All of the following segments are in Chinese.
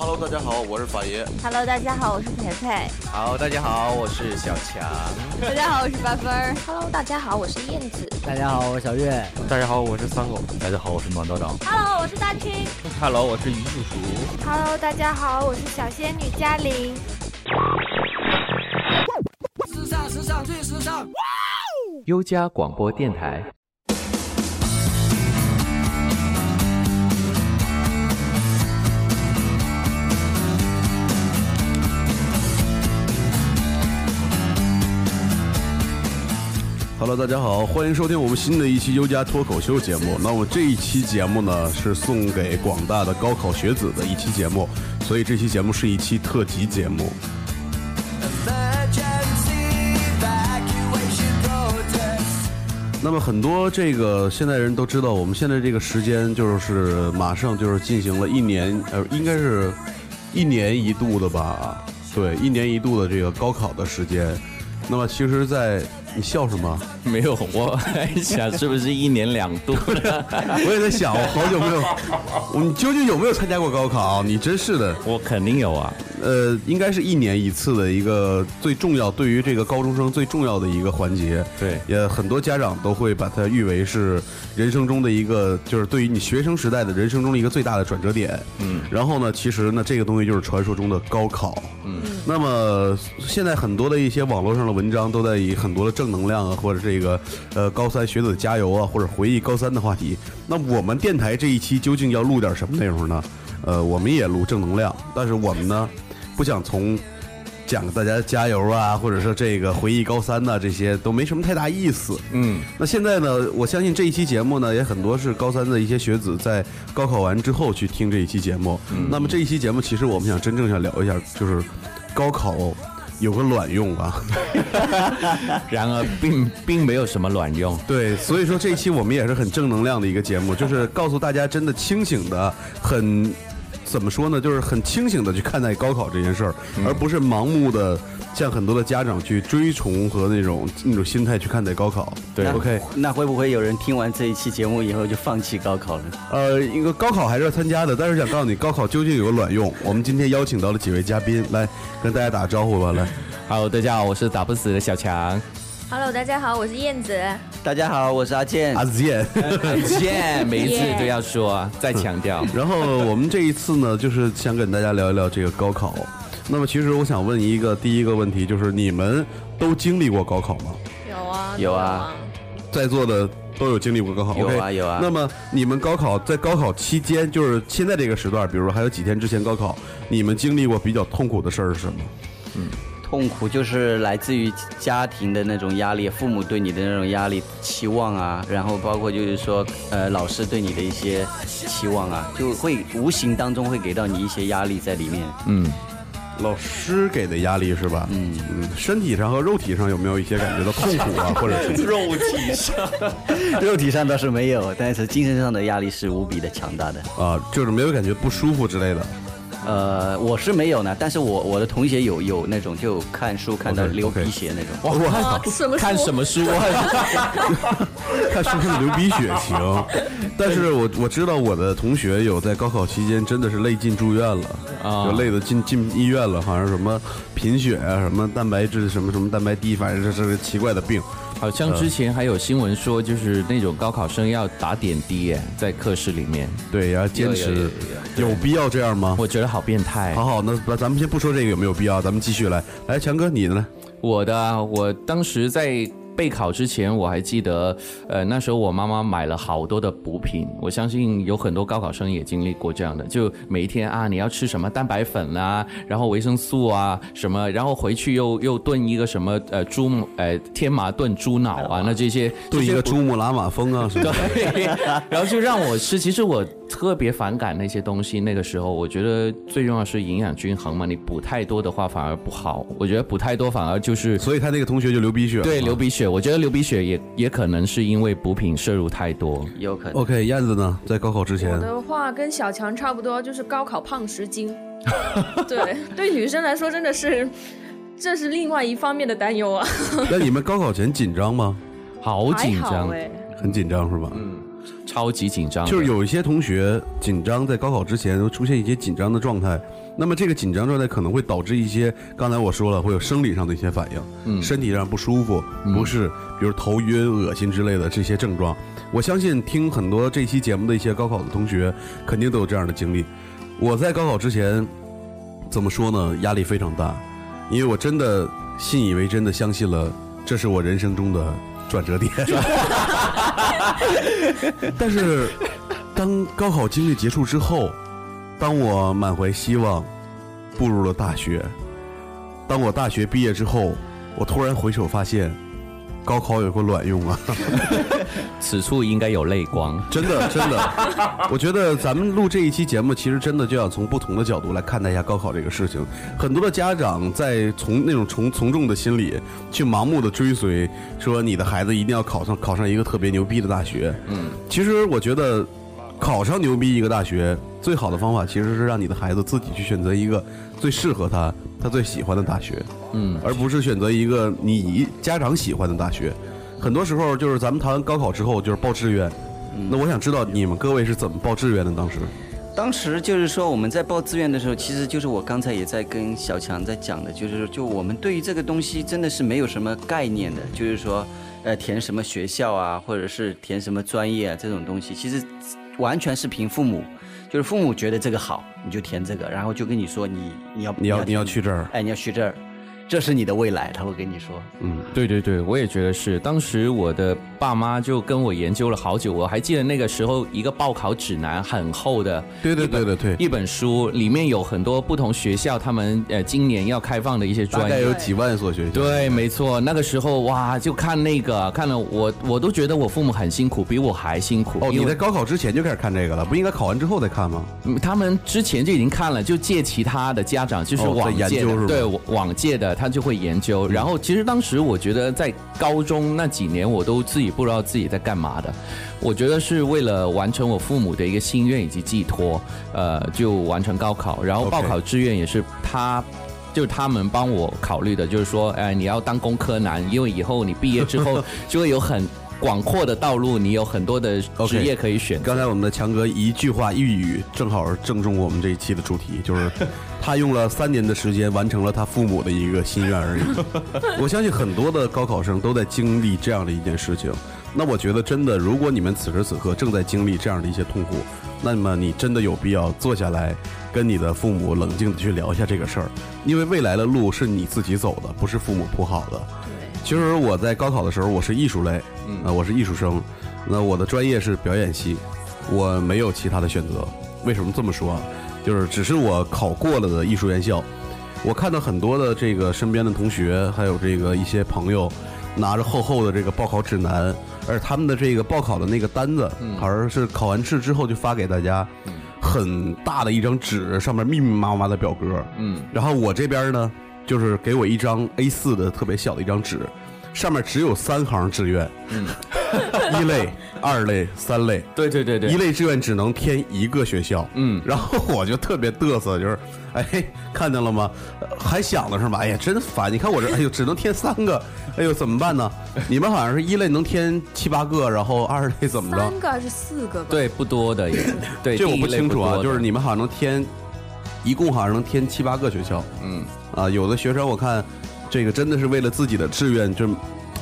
Hello，大家好，我是法爷。Hello，大家好，我是培培。好，大家好，我是小强。大家好，我是八分儿。Hello，大家好，我是燕子。大家好，我是小月。大家好，我是三狗。大家好，我是暖道长。Hello，我是大青。Hello，我是于叔叔。Hello，大家好，我是小仙女嘉玲。时尚，时尚，最时尚！优家广播电台。Hello，大家好，欢迎收听我们新的一期优家脱口秀节目。那么这一期节目呢，是送给广大的高考学子的一期节目，所以这期节目是一期特辑节目。那么很多这个现在人都知道，我们现在这个时间就是马上就是进行了一年，呃，应该是一年一度的吧？对，一年一度的这个高考的时间。那么其实，在你笑什么？没有，我还想是不是一年两度？我也在想，我好久没有，你究竟有没有参加过高考？你真是的，我肯定有啊。呃，应该是一年一次的一个最重要，对于这个高中生最重要的一个环节。对，也很多家长都会把它誉为是人生中的一个，就是对于你学生时代的人生中的一个最大的转折点。嗯，然后呢，其实呢，这个东西就是传说中的高考。嗯，那么现在很多的一些网络上的文章都在以很多的正能量啊，或者这个呃高三学子加油啊，或者回忆高三的话题。那我们电台这一期究竟要录点什么内容呢？呃，我们也录正能量，但是我们呢，不想从讲大家加油啊，或者说这个回忆高三呐、这些都没什么太大意思。嗯，那现在呢，我相信这一期节目呢，也很多是高三的一些学子在高考完之后去听这一期节目。嗯那么这一期节目，其实我们想真正想聊一下，就是高考有个卵用啊。然而并并没有什么卵用。对，所以说这一期我们也是很正能量的一个节目，就是告诉大家真的清醒的很。怎么说呢？就是很清醒的去看待高考这件事儿，而不是盲目的像很多的家长去追崇和那种那种心态去看待高考。对，OK，那会不会有人听完这一期节目以后就放弃高考了？呃，一个高考还是要参加的，但是想告诉你，高考究竟有个卵用。我们今天邀请到了几位嘉宾来跟大家打个招呼吧，来。Hello，大家好，我是打不死的小强。Hello，大家好，我是燕子。大家好，我是阿健。阿健，阿健，每一次都要说啊，再强调。然后我们这一次呢，就是想跟大家聊一聊这个高考。那么其实我想问一个第一个问题，就是你们都经历过高考吗？有啊，有啊，在座的都有经历过高考？有啊有啊那么你们高考在高考期间，就是现在这个时段，比如说还有几天之前高考，你们经历过比较痛苦的事儿是什么？痛苦就是来自于家庭的那种压力，父母对你的那种压力、期望啊，然后包括就是说，呃，老师对你的一些期望啊，就会无形当中会给到你一些压力在里面。嗯，老师给的压力是吧？嗯嗯，身体上和肉体上有没有一些感觉到痛苦啊，或者是？肉体上，肉体上倒是没有，但是精神上的压力是无比的强大的。啊，就是没有感觉不舒服之类的。呃，我是没有呢，但是我我的同学有有那种就看书看到流鼻血那种。哇，啊，什么看什么书啊？看书看流鼻血行，但是我我知道我的同学有在高考期间真的是累进住院了，啊就累的进进医院了，好像什么贫血啊，什么蛋白质什么什么蛋白低，反正这是个奇怪的病。好像之前还有新闻说，就是那种高考生要打点滴耶，在课室里面，对，要坚持有，必要这样吗？我觉得好变态。好好，那咱咱们先不说这个有没有必要，咱们继续来。来，强哥，你的呢？我的啊，我当时在备考之前，我还记得，呃，那时候我妈妈买了好多的补品，我相信有很多高考生也经历过这样的，就每一天啊，你要吃什么蛋白粉啊，然后维生素啊什么，然后回去又又炖一个什么呃猪呃天麻炖猪脑啊，那这些炖一个珠穆朗玛峰啊什么的。对，然后就让我吃。其实我特别反感那些东西。那个时候，我觉得最重要是营养均衡嘛。你补太多的话反而不好。我觉得补太多反而就是所以他那个同学就流鼻血了。对流鼻血。我觉得流鼻血也也可能是因为补品摄入太多。有可能。OK，燕子呢，在高考之前我，的话跟小强差不多，就是高考胖十斤。对，对女生来说真的是，这是另外一方面的担忧啊。那你们高考前紧张吗？好紧张，哎，很紧张是吧？嗯，超级紧张，就是有一些同学紧张，在高考之前会出现一些紧张的状态。那么这个紧张状态可能会导致一些，刚才我说了，会有生理上的一些反应，嗯身体上不舒服，不适，比如头晕、恶心之类的这些症状。我相信听很多这期节目的一些高考的同学，肯定都有这样的经历。我在高考之前，怎么说呢？压力非常大，因为我真的信以为真的相信了，这是我人生中的转折点。但是，当高考经历结束之后，当我满怀希望步入了大学，当我大学毕业之后，我突然回首发现，高考有个卵用啊！此处应该有泪光。真的，真的，我觉得咱们录这一期节目，其实真的就要从不同的角度来看待一下高考这个事情。很多的家长在从那种从从众的心理去盲目的追随，说你的孩子一定要考上考上一个特别牛逼的大学。嗯，其实我觉得考上牛逼一个大学，最好的方法其实是让你的孩子自己去选择一个最适合他、他最喜欢的大学。嗯，而不是选择一个你家长喜欢的大学。很多时候就是咱们谈完高考之后就是报志愿，那我想知道你们各位是怎么报志愿的？当时当时就是说我们在报志愿的时候，其实就是我刚才也在跟小强在讲的，就是就我们对于这个东西真的是没有什么概念的，就是说，呃，填什么学校啊，或者是填什么专业啊这种东西，其实完全是凭父母，就是父母觉得这个好，你就填这个，然后就跟你说你你要你要你要去这儿，哎，你要去这儿，这是你的未来，他会跟你说。嗯，对对对，我也觉得是。当时我的爸妈就跟我研究了好久，我还记得那个时候一个报考指南很厚的，对对对对对，一本书，里面有很多不同学校他们呃今年要开放的一些专业。大概有几万所学校。对，没错，那个时候哇，就看那个，看了我我都觉得我父母很辛苦，比我还辛苦。哦，你在高考之前就开始看这个了，不应该考完之后再看吗？嗯他们之前就已经看了，就借其他的家长，就是往届对往往届的，他就会研究。然后其实当时我觉得在高中那几年，我都自己不知道自己在干嘛的。我觉得是为了完成我父母的一个心愿以及寄托，呃，就完成高考，然后报考志愿也是他。就是他们帮我考虑的，就是说，哎，你要当工科男，因为以后你毕业之后 就会有很广阔的道路，你有很多的职业可以选择。刚才我们的强哥一句话一语，正好正中我们这一期的主题，就是 他用了三年的时间完成了他父母的一个心愿而已。我相信很多的高考生都在经历这样的一件事情。那我觉得真的，如果你们此时此刻正在经历这样的一些痛苦，那么你真的有必要坐下来跟你的父母冷静的去聊一下这个事儿，因为未来的路是你自己走的，不是父母铺好的。其实我在高考的时候，我是艺术类，嗯啊、我是艺术生，那我的专业是表演系，我没有其他的选择。为什么这么说啊？就是只是我考过了的艺术院校，我看到很多的这个身边的同学，还有这个一些朋友，拿着厚厚的这个报考指南，而他们的这个报考的那个单子，好像是考完试之后就发给大家，很大的一张纸，上面密密麻麻的表格，嗯，然后我这边呢，就是给我一张 A 4的特别小的一张纸，上面只有三行志愿，嗯，一类、二类、三类，对对对对，一类志愿只能填一个学校，嗯然后我就特别嘚瑟，就是，哎，看见了吗？呃还想的是吧？哎呀，真烦！你看我这，哎呦，只能填三个，哎呦，怎么办呢？你们好像是一类能填七八个，然后二类怎么着？三个还是四个吧？对，不多的也，对，这我不清楚啊，就是你们好像能填，一共好像能填七八个学校。嗯，啊，有的学生我看，这个真的是为了自己的志愿，就，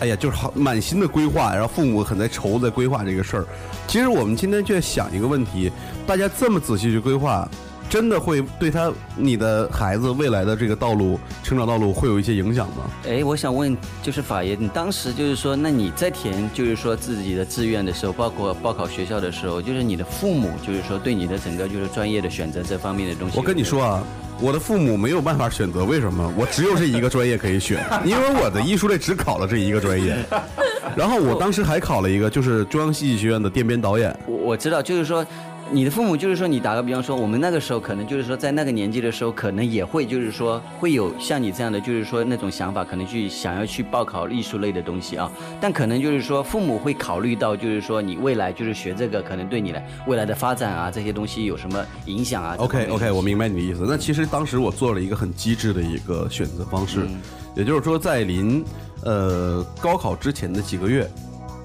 哎呀，就是好满心的规划，然后父母很在愁在规划这个事儿。其实我们今天就在想一个问题，大家这么仔细去规划，真的会对他你的孩子未来的这个道路成长道路会有一些影响吗？哎，我想问，就是法爷，你当时就是说，那你在填就是说自己的志愿的时候，包括报考学校的时候，就是你的父母就是说对你的整个就是专业的选择这方面的东西，我跟你说啊，我的父母没有办法选择，为什么？我只有这一个专业可以选，因为我的艺术类只考了这一个专业。然后我当时还考了一个，就是中央戏剧学院的电编导演。我我知道，就是说。你的父母就是说，你打个比方说，我们那个时候可能就是说，在那个年纪的时候，可能也会就是说，会有像你这样的，就是说那种想法，可能去想要去报考艺术类的东西啊。但可能就是说，父母会考虑到，就是说你未来就是学这个，可能对你的未来的发展啊，这些东西有什么影响啊 OK OK，我明白你的意思。那其实当时我做了一个很机智的一个选择方式，嗯也就是说，在临呃高考之前的几个月，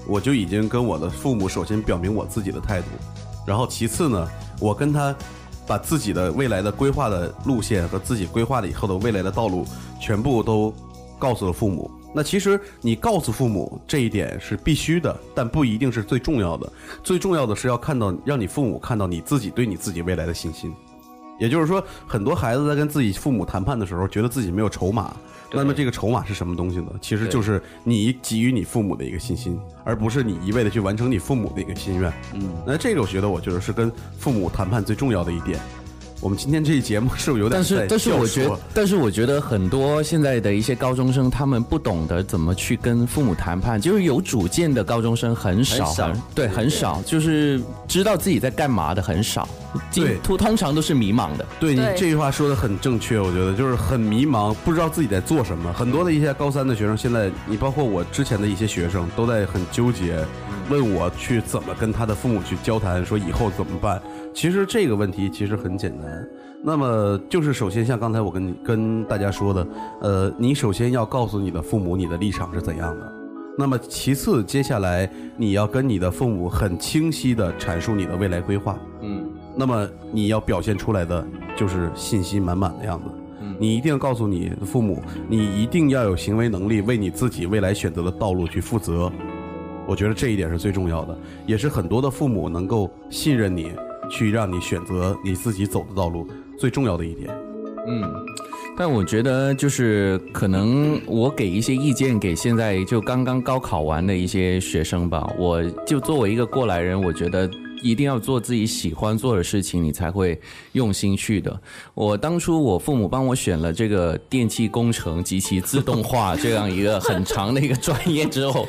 我就已经跟我的父母首先表明我自己的态度，然后其次呢，我跟他把自己的未来的规划的路线和自己规划了以后的未来的道路全部都告诉了父母。那其实你告诉父母这一点是必须的，但不一定是最重要的。最重要的是要看到，让你父母看到你自己对你自己未来的信心。也就是说，很多孩子在跟自己父母谈判的时候，觉得自己没有筹码。那么这个筹码是什么东西呢？其实就是你给予你父母的一个信心，而不是你一味的去完成你父母的一个心愿。嗯，那这个我觉得，我觉得是跟父母谈判最重要的一点。我们今天这一节目是不是有点但是但是我觉得，但是我觉得很多现在的一些高中生，他们不懂得怎么去跟父母谈判，就是有主见的高中生很少，很少对，很少，就是知道自己在干嘛的很少，对通通常都是迷茫的。对你对这句话说的很正确，我觉得就是很迷茫，不知道自己在做什么。很多的一些高三的学生，现在你包括我之前的一些学生，都在很纠结，问我去怎么跟他的父母去交谈，说以后怎么办。其实这个问题其实很简单，那么就是首先像刚才我跟你跟大家说的，呃，你首先要告诉你的父母你的立场是怎样的。那么其次，接下来你要跟你的父母很清晰的阐述你的未来规划。嗯，那么你要表现出来的就是信心满满的样子。嗯你一定要告诉你的父母，你一定要有行为能力，为你自己未来选择的道路去负责。我觉得这一点是最重要的，也是很多的父母能够信任你，去让你选择你自己走的道路最重要的一点。嗯，但我觉得就是可能我给一些意见给现在就刚刚高考完的一些学生吧，我就作为一个过来人，我觉得。一定要做自己喜欢做的事情，你才会用心去的。我当初我父母帮我选了这个电气工程及其自动化这样一个很长的一个专业之后，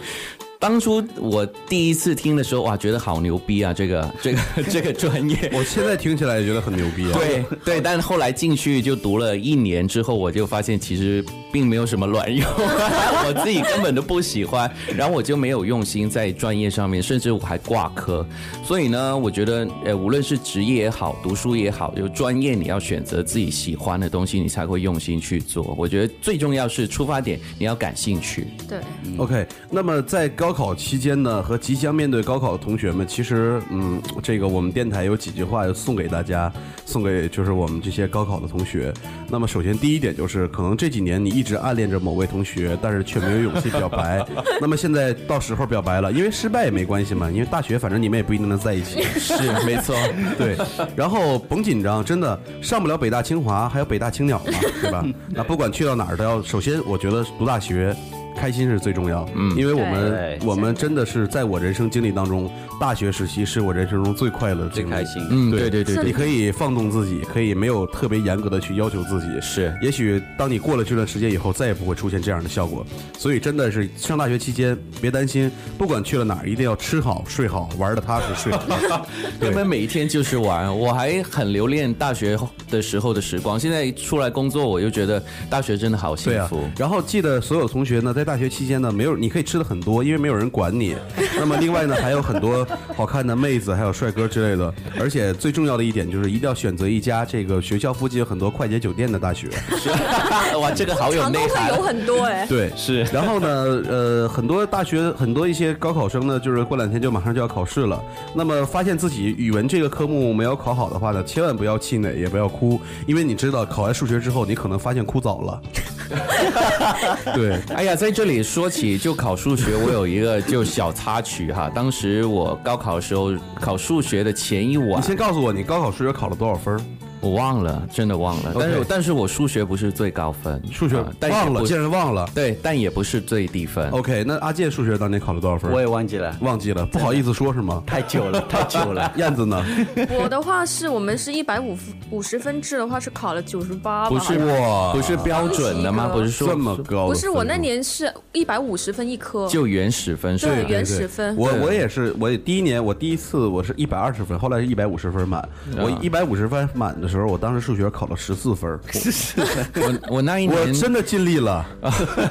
当初我第一次听的时候，哇，觉得好牛逼啊！这个这个这个专业，我现在听起来也觉得很牛逼啊。对对，但是后来进去就读了一年之后，我就发现其实并没有什么卵用，我自己根本都不喜欢，然后我就没有用心在专业上面，甚至我还挂科。所以呢，我觉得呃，无论是职业也好，读书也好，就专业你要选择自己喜欢的东西，你才会用心去做。我觉得最重要是出发点你要感兴趣。对，OK，那么在高考期间呢，和即将面对高考的同学们，其实，嗯，这个我们电台有几句话要送给大家，送给就是我们这些高考的同学。那么，首先第一点就是，可能这几年你一直暗恋着某位同学，但是却没有勇气表白。那么现在到时候表白了，因为失败也没关系嘛，因为大学反正你们也不一定能在一起。是，没错。对，然后甭紧张，真的上不了北大清华，还有北大青鸟嘛，对吧？那不管去到哪儿都要，首先我觉得读大学。开心是最重要，嗯，因为我们我们真的是在我人生经历当中，大学时期是我人生中最快乐的经历，最开心。嗯，对对对你可以放纵自己，可以没有特别严格的去要求自己。是也许当你过了这段时间以后，再也不会出现这样的效果。所以真的是上大学期间别担心，不管去了哪儿，一定要吃好、睡好，玩的踏实，睡好。根本每一天就是玩，我还很留恋大学的时候的时光。现在出来工作，我就觉得大学真的好幸福。，然后记得所有同学呢，在大学期间呢，没有你可以吃的很多，因为没有人管你。那么另外呢，还有很多 好看的妹子，还有帅哥之类的。而且最重要的一点就是，一定要选择一家这个学校附近有很多快捷酒店的大学。哇，这个好有内涵。有很多哎、对，是然后呢，呃，很多大学很多一些高考生呢，就是过两天就马上就要考试了。那么发现自己语文这个科目没有考好的话呢，千万不要气馁，也不要哭，因为你知道考完数学之后，你可能发现哭早了。对，哎呀，在这里说起就考数学，我有一个就小插曲哈。当时我高考的时候考数学的前一晚你，先告诉我，你高考数学考了多少分？我忘了，真的忘了。但是 OK 但是我数学不是最高分，数学啊但也忘了，不竟然忘了。对，但也不是最低分。OK，那阿健数学当年考了多少分？我也忘记了，忘记了，不好意思说是吗？太久了，太久了。燕子呢？我的话是我们是一百五五十分制的话是考了九十八吧，不是好像哇不是标准的吗？不是说这么高的分数？不是我那年是一百五十分一科，就原始分数。对对原始分我我也是，我也第一年我第一次我是一百二十分，后来是一百五十分满。啊我一百五十分满的时时候，我当时数学考了十四分儿，我我那一年我年真的尽力了。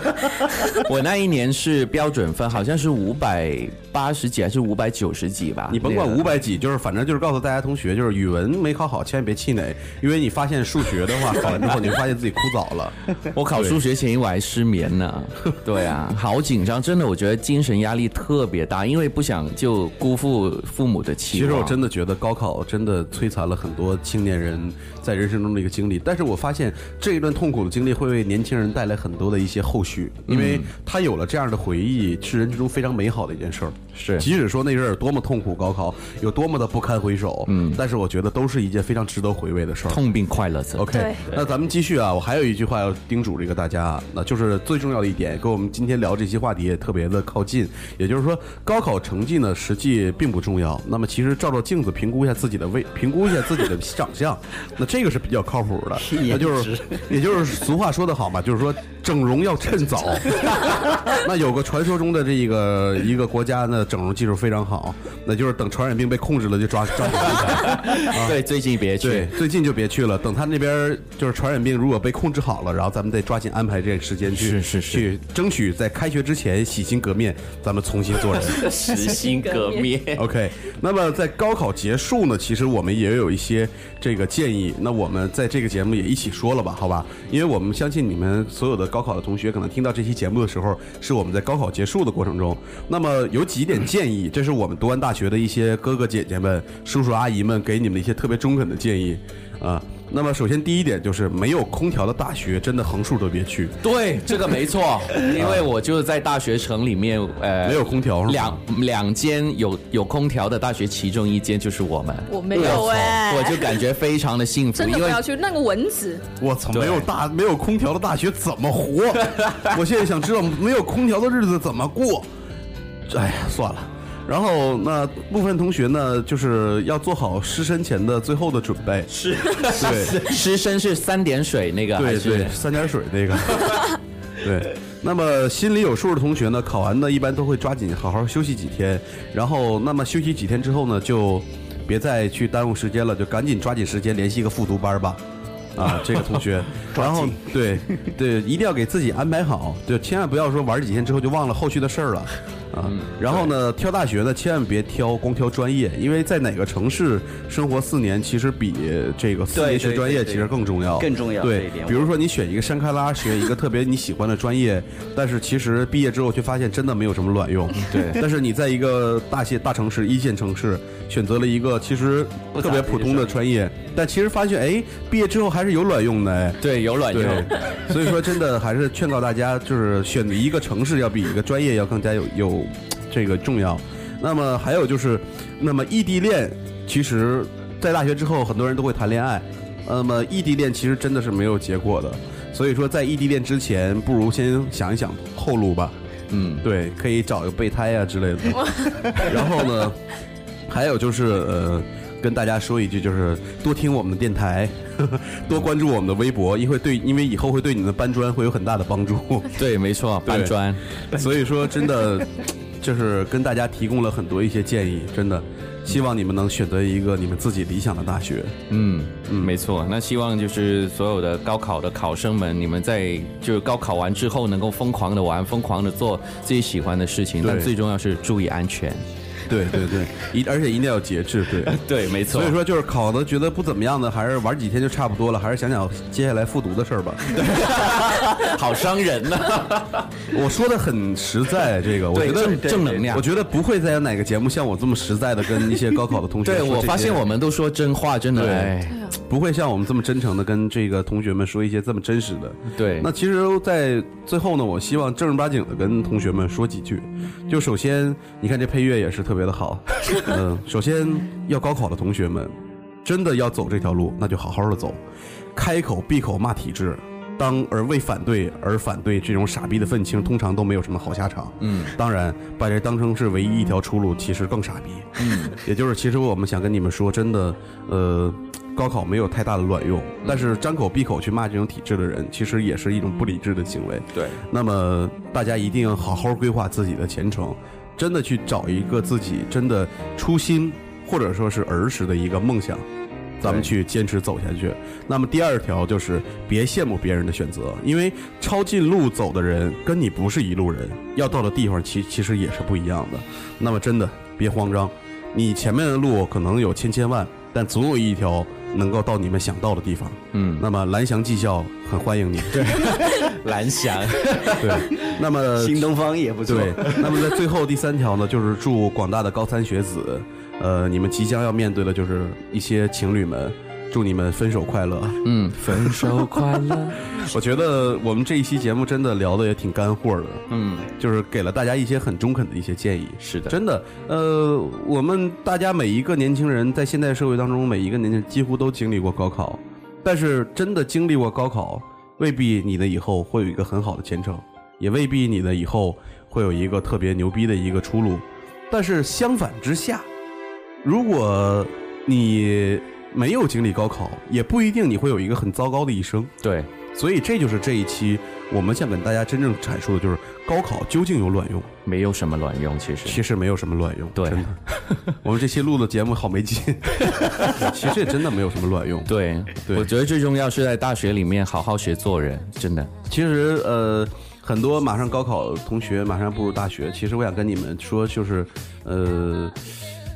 我那一年是标准分，好像是五百八十几还是五百九十几吧？你甭管五百几，就是反正就是告诉大家同学，就是语文没考好，千万别气馁，因为你发现数学的话，考完之后你就发现自己枯燥了。我考数学前一晚还失眠呢。对啊，好紧张，真的，我觉得精神压力特别大，因为不想就辜负父母的期望。其实我真的觉得高考真的摧残了很多青年人在人生中的一个经历，但是我发现这一段痛苦的经历会为年轻人带来很多的一些后续，因为他有了这样的回忆，是人生中非常美好的一件事儿。是即使说那阵儿有多么痛苦，高考有多么的不堪回首，嗯，但是我觉得都是一件非常值得回味的事儿。痛并快乐着。OK，那咱们继续啊！我还有一句话要叮嘱这个大家啊，那就是最重要的一点，跟我们今天聊这些话题也特别的靠近。也就是说，高考成绩呢，实际并不重要。那么，其实照照镜子，评估一下自己的位，评估一下自己的长相，那这个是比较靠谱的。那就是，也就是俗话说得好嘛，就是说整容要趁早。那有个传说中的这个一个国家呢，整容技术非常好，那就是等传染病被控制了，就抓 抓紧安排。对，最近别去对。，最近就别去了。等他那边就是传染病如果被控制好了，然后咱们再抓紧安排这个时间去，是是是去争取在开学之前洗心革面，咱们重新做人。洗心革面。OK，那么在高考结束呢，其实我们也有一些这个建议。那我们在这个节目也一起说了吧，好吧？因为我们相信你们所有的高考的同学，可能听到这期节目的时候，是我们在高考结束的过程中。那么有几点建议，这是我们读完大学的一些哥哥姐姐们、叔叔阿姨们给你们的一些特别中肯的建议啊。那么首先第一点就是没有空调的大学，真的横竖都别去。对，这个没错，因为我就是在大学城里面，呃，没有空调两两间有有空调的大学，其中一间就是我们。我没有哎，我就感觉非常的幸福，真的要去那个蚊子，我操，没有大没有空调的大学怎么活？我现在想知道没有空调的日子怎么过。哎呀，算了。然后那部分同学呢，就是要做好失身前的最后的准备。是，对失身是三点水那个对对，三点水那个。对，那么心里有数的同学呢，考完呢一般都会抓紧好好休息几天，然后那么休息几天之后呢，就别再去耽误时间了，就赶紧抓紧时间联系一个复读班吧。啊，这个同学，然后对对，一定要给自己安排好，就千万不要说玩几天之后就忘了后续的事儿了。啊，然后呢，挑大学呢，千万别挑光挑专业，因为在哪个城市生活四年，其实比这个四年学专业其实更重要，更重要对比如说你选一个山开拉，学一个特别你喜欢的专业，但是其实毕业之后却发现真的没有什么卵用。对。但是你在一个大些大城市、一线城市选择了一个其实特别普通的专业，但其实发现哎，毕业之后还是有卵用的。哎。对有卵对。用。，所以说真的还是劝告大家，就是选择一个城市要比一个专业要更加有有这个重要。那么还有就是，那么异地恋，其实在大学之后很多人都会谈恋爱，那么异地恋其实真的是没有结果的。所以说，在异地恋之前，不如先想一想后路吧。嗯，对，可以找个备胎啊、之类的。然后呢，还有就是呃，跟大家说一句，就是多听我们的电台，多关注我们的微博，因为对，因为以后会对你们的搬砖会有很大的帮助。对，没错，搬砖。所以说，真的就是跟大家提供了很多一些建议，真的希望你们能选择一个你们自己理想的大学。嗯嗯，没错。那希望就是所有的高考的考生们，你们在就是高考完之后能够疯狂的玩，疯狂的做自己喜欢的事情，对但最重要是注意安全。对对对，一而且一定要节制。对。对，没错所以说，就是考的觉得不怎么样的，还是玩几天就差不多了，还是想想接下来复读的事儿吧。好伤人呐、我说的很实在，这个我觉得正正能量我觉得不会再有哪个节目像我这么实在的跟一些高考的同学 对。我发现我们都说真话，真的。不会像我们这么真诚的跟这个同学们说一些这么真实的。对，那其实，在最后呢，我希望正儿八经的跟同学们说几句。就首先，你看这配乐也是特别的好。嗯，首先要高考的同学们，真的要走这条路，那就好好的走，开口闭口骂体制。当而为反对而反对这种傻逼的愤青，通常都没有什么好下场。嗯，当然，把这当成是唯一一条出路，其实更傻逼。嗯，也就是其实我们想跟你们说，真的，呃，高考没有太大的卵用，但是张口闭口去骂这种体制的人，其实也是一种不理智的行为。对，那么大家一定要好好规划自己的前程，真的去找一个自己真的初心或者说是儿时的一个梦想，咱们去坚持走下去。那么第二条就是别羡慕别人的选择，因为抄近路走的人跟你不是一路人，要到的地方其其实也是不一样的。那么真的别慌张，你前面的路可能有千千万，但总有一条能够到你们想到的地方。嗯，那么蓝翔技校很欢迎你。对 蓝翔，对，那么新东方也不错。对，那么在最后第三条呢，就是祝广大的高三学子，呃，你们即将要面对的就是一些情侣们，祝你们分手快乐。嗯，分手快乐。我觉得我们这一期节目真的聊的也挺干货的，嗯，就是给了大家一些很中肯的一些建议。是的，真的，呃，我们大家每一个年轻人在现代社会当中，每一个年轻人几乎都经历过高考，但是真的经历过高考，未必你的以后会有一个很好的前程，也未必你的以后会有一个特别牛逼的一个出路。但是相反之下，如果你没有经历高考，也不一定你会有一个很糟糕的一生。对，所以这就是这一期我们想跟大家真正阐述的，就是高考究竟有卵用？没有什么卵用，其实。其实没有什么卵用，对真的。我们这期录的节目好没劲，其实也真的没有什么卵用。对，对我觉得最重要是在大学里面好好学做人，真的。其实呃，很多马上高考同学马上步入大学，其实我想跟你们说，就是呃，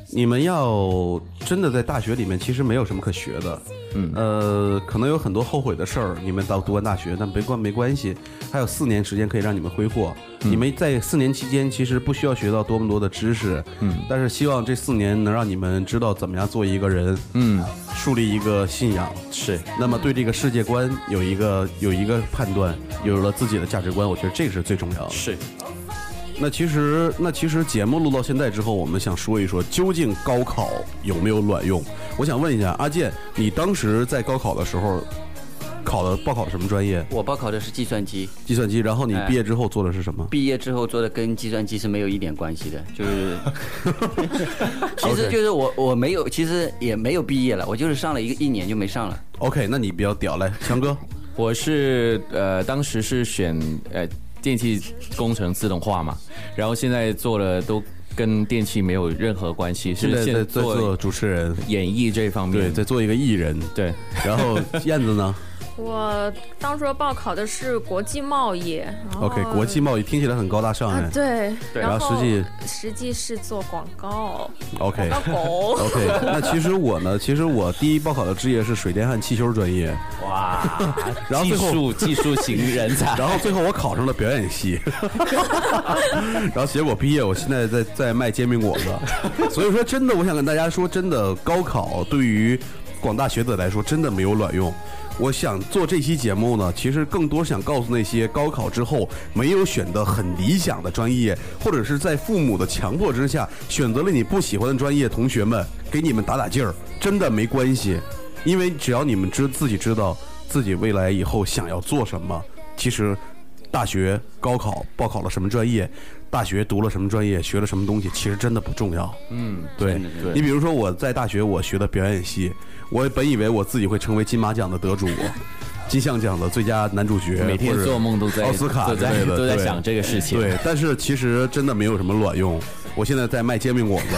你们要真的在大学里面，其实没有什么可学的。嗯呃，可能有很多后悔的事儿，你们到读完大学，但没关没关系，还有四年时间可以让你们挥霍。你们在四年期间，其实不需要学到多么多的知识，嗯但是希望这四年能让你们知道怎么样做一个人，嗯，树立一个信仰，是，那么对这个世界观有一个有一个判断，有了自己的价值观，我觉得这个是最重要的。是。那其实，那其实节目录到现在之后，我们想说一说，究竟高考有没有卵用？我想问一下阿健，你当时在高考的时候考的报考的什么专业？我报考的是计算机，计算机。然后你哎毕业之后做的是什么？毕业之后做的跟计算机是没有一点关系的，就是，其实就是我我没有，其实也没有毕业了，我就是上了一个一年就没上了。OK，那你比较屌，来，强哥。我是呃，当时是选呃电气工程自动化嘛，然后现在做了都跟电器没有任何关系，是现在做做主持人，演艺这方面对，面。在做一个艺人。对，然后燕子呢 我当初报考的是国际贸易？OK，国际贸易听起来很高大上哎。啊对，然后后实际实际是做广告，OK 广告狗。OK，那其实我呢，其实我第一报考的职业是水电焊汽修专业，哇，技 然后最后术技术型人才，然后最后我考上了表演系，然后结果毕业，我现在在在卖煎饼果子。所以说，真的，我想跟大家说，真的，高考对于广大学子来说，真的没有卵用。我想做这期节目呢，其实更多想告诉那些高考之后没有选的很理想的专业，或者是在父母的强迫之下选择了你不喜欢的专业，同学们给你们打打劲儿，真的没关系，因为只要你们知自己知道自己未来以后想要做什么，其实大学高考报考了什么专业，大学读了什么专业，学了什么东西，其实真的不重要。嗯，对真的真的你比如说我在大学我学的表演系，我本以为我自己会成为金马奖的得主，金像奖的最佳男主角，每天做梦都在奥斯卡都在之类的对都在想这个事情。对，但是其实真的没有什么卵用。我现在在卖煎饼果子，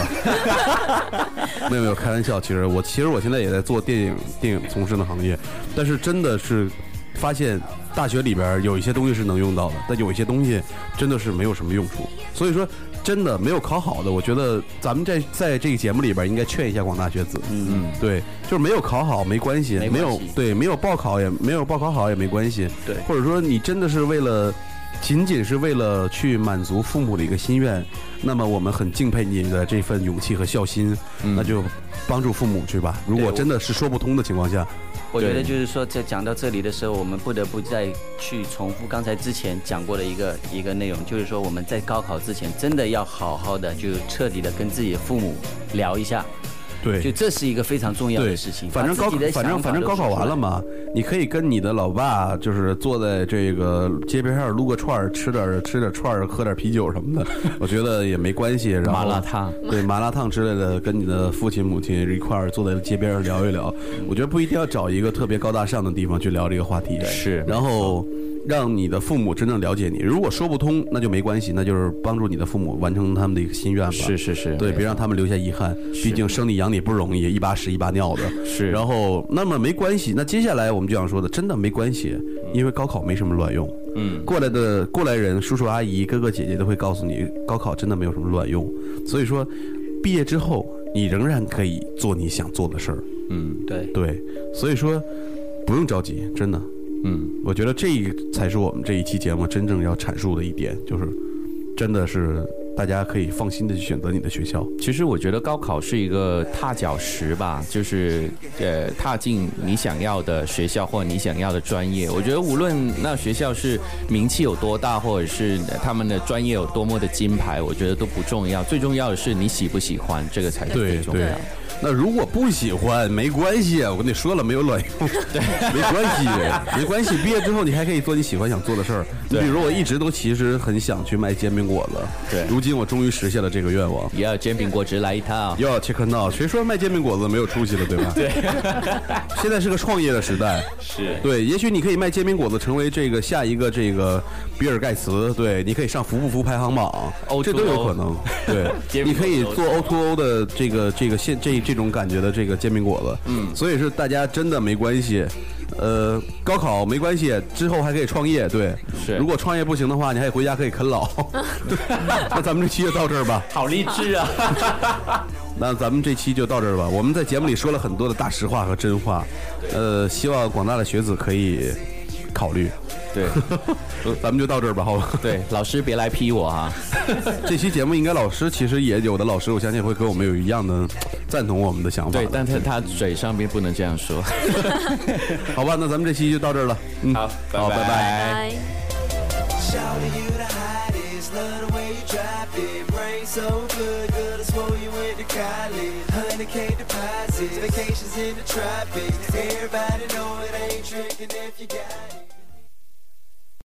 没有没有开玩笑。其实我其实我现在也在做电影电影从事的行业，但是真的是发现大学里边有一些东西是能用到的，但有一些东西真的是没有什么用处。所以说，真的没有考好的，我觉得咱们在在这个节目里边应该劝一下广大学子。嗯嗯，对，就是没有考好没关系，没有对没有报考也没有报考好也没关系，对或者说你真的是为了。仅仅是为了去满足父母的一个心愿，那么我们很敬佩你的这份勇气和孝心，嗯那就帮助父母去吧。如果真的是说不通的情况下，我觉得就是说，在讲到这里的时候，我们不得不再去重复刚才之前讲过的一个一个内容，就是说我们在高考之前真的要好好的，就彻底的跟自己的父母聊一下，对，就这是一个非常重要的事情。反正高反正反正高考完了嘛，你可以跟你的老爸就是坐在这个街边上撸个串儿，吃点儿吃点儿串儿，喝点儿啤酒什么的，我觉得也没关系。然后麻辣烫，对麻辣烫之类的，跟你的父亲母亲一块儿坐在街边上聊一聊。我觉得不一定要找一个特别高大上的地方去聊这个话题。是然后让你的父母真正了解你。如果说不通，那就没关系，那就是帮助你的父母完成他们的一个心愿吧。是是是，对，别让他们留下遗憾。毕竟生你养你不容易，一把屎一把尿的。是然后，那么没关系。那接下来我们就想说的，真的没关系，因为高考没什么卵用。嗯，过来的过来人，叔叔阿姨、哥哥姐姐都会告诉你，高考真的没有什么卵用。所以说，毕业之后你仍然可以做你想做的事儿。嗯对，对，所以说不用着急，真的。嗯，我觉得这才是我们这一期节目真正要阐述的一点，就是真的是大家可以放心的去选择你的学校。其实我觉得高考是一个踏脚石吧，就是呃踏进你想要的学校或者你想要的专业。我觉得无论那学校是名气有多大，或者是他们的专业有多么的金牌，我觉得都不重要，最重要的是你喜不喜欢，这个才是最重要的。那如果不喜欢没关系，我跟你说了没有卵用，对，没关系，没关系。毕业之后你还可以做你喜欢想做的事儿。你比如我一直都其实很想去卖煎饼果子，对如今我终于实现了这个愿望。也要煎饼果子来一套。要 check now，谁说卖煎饼果子没有出息了，对吧？对，现在是个创业的时代，是对，也许你可以卖煎饼果子，成为这个下一个这个比尔盖茨，对，你可以上福布夫排行榜 O2O，这都有可能。对，你可以做 O to O 的这个这个现这这种感觉的这个煎饼果子，嗯，所以是大家真的没关系。呃，高考没关系，之后还可以创业。对，是如果创业不行的话，你还回家可以啃老。对那咱们这期就到这儿吧。好励志啊！那咱们这期就到这儿吧。我们在节目里说了很多的大实话和真话，呃，希望广大的学子可以考虑。对呃咱们就到这儿吧，好吧？对，老师别来批我哈。这期节目应该老师其实也有的老师，我相信会跟我们有一样的 赞同我们的想法的。对，但是他嘴上边不能这样说。好吧，那咱们这期就到这儿了。嗯，好好，拜拜。拜。Shout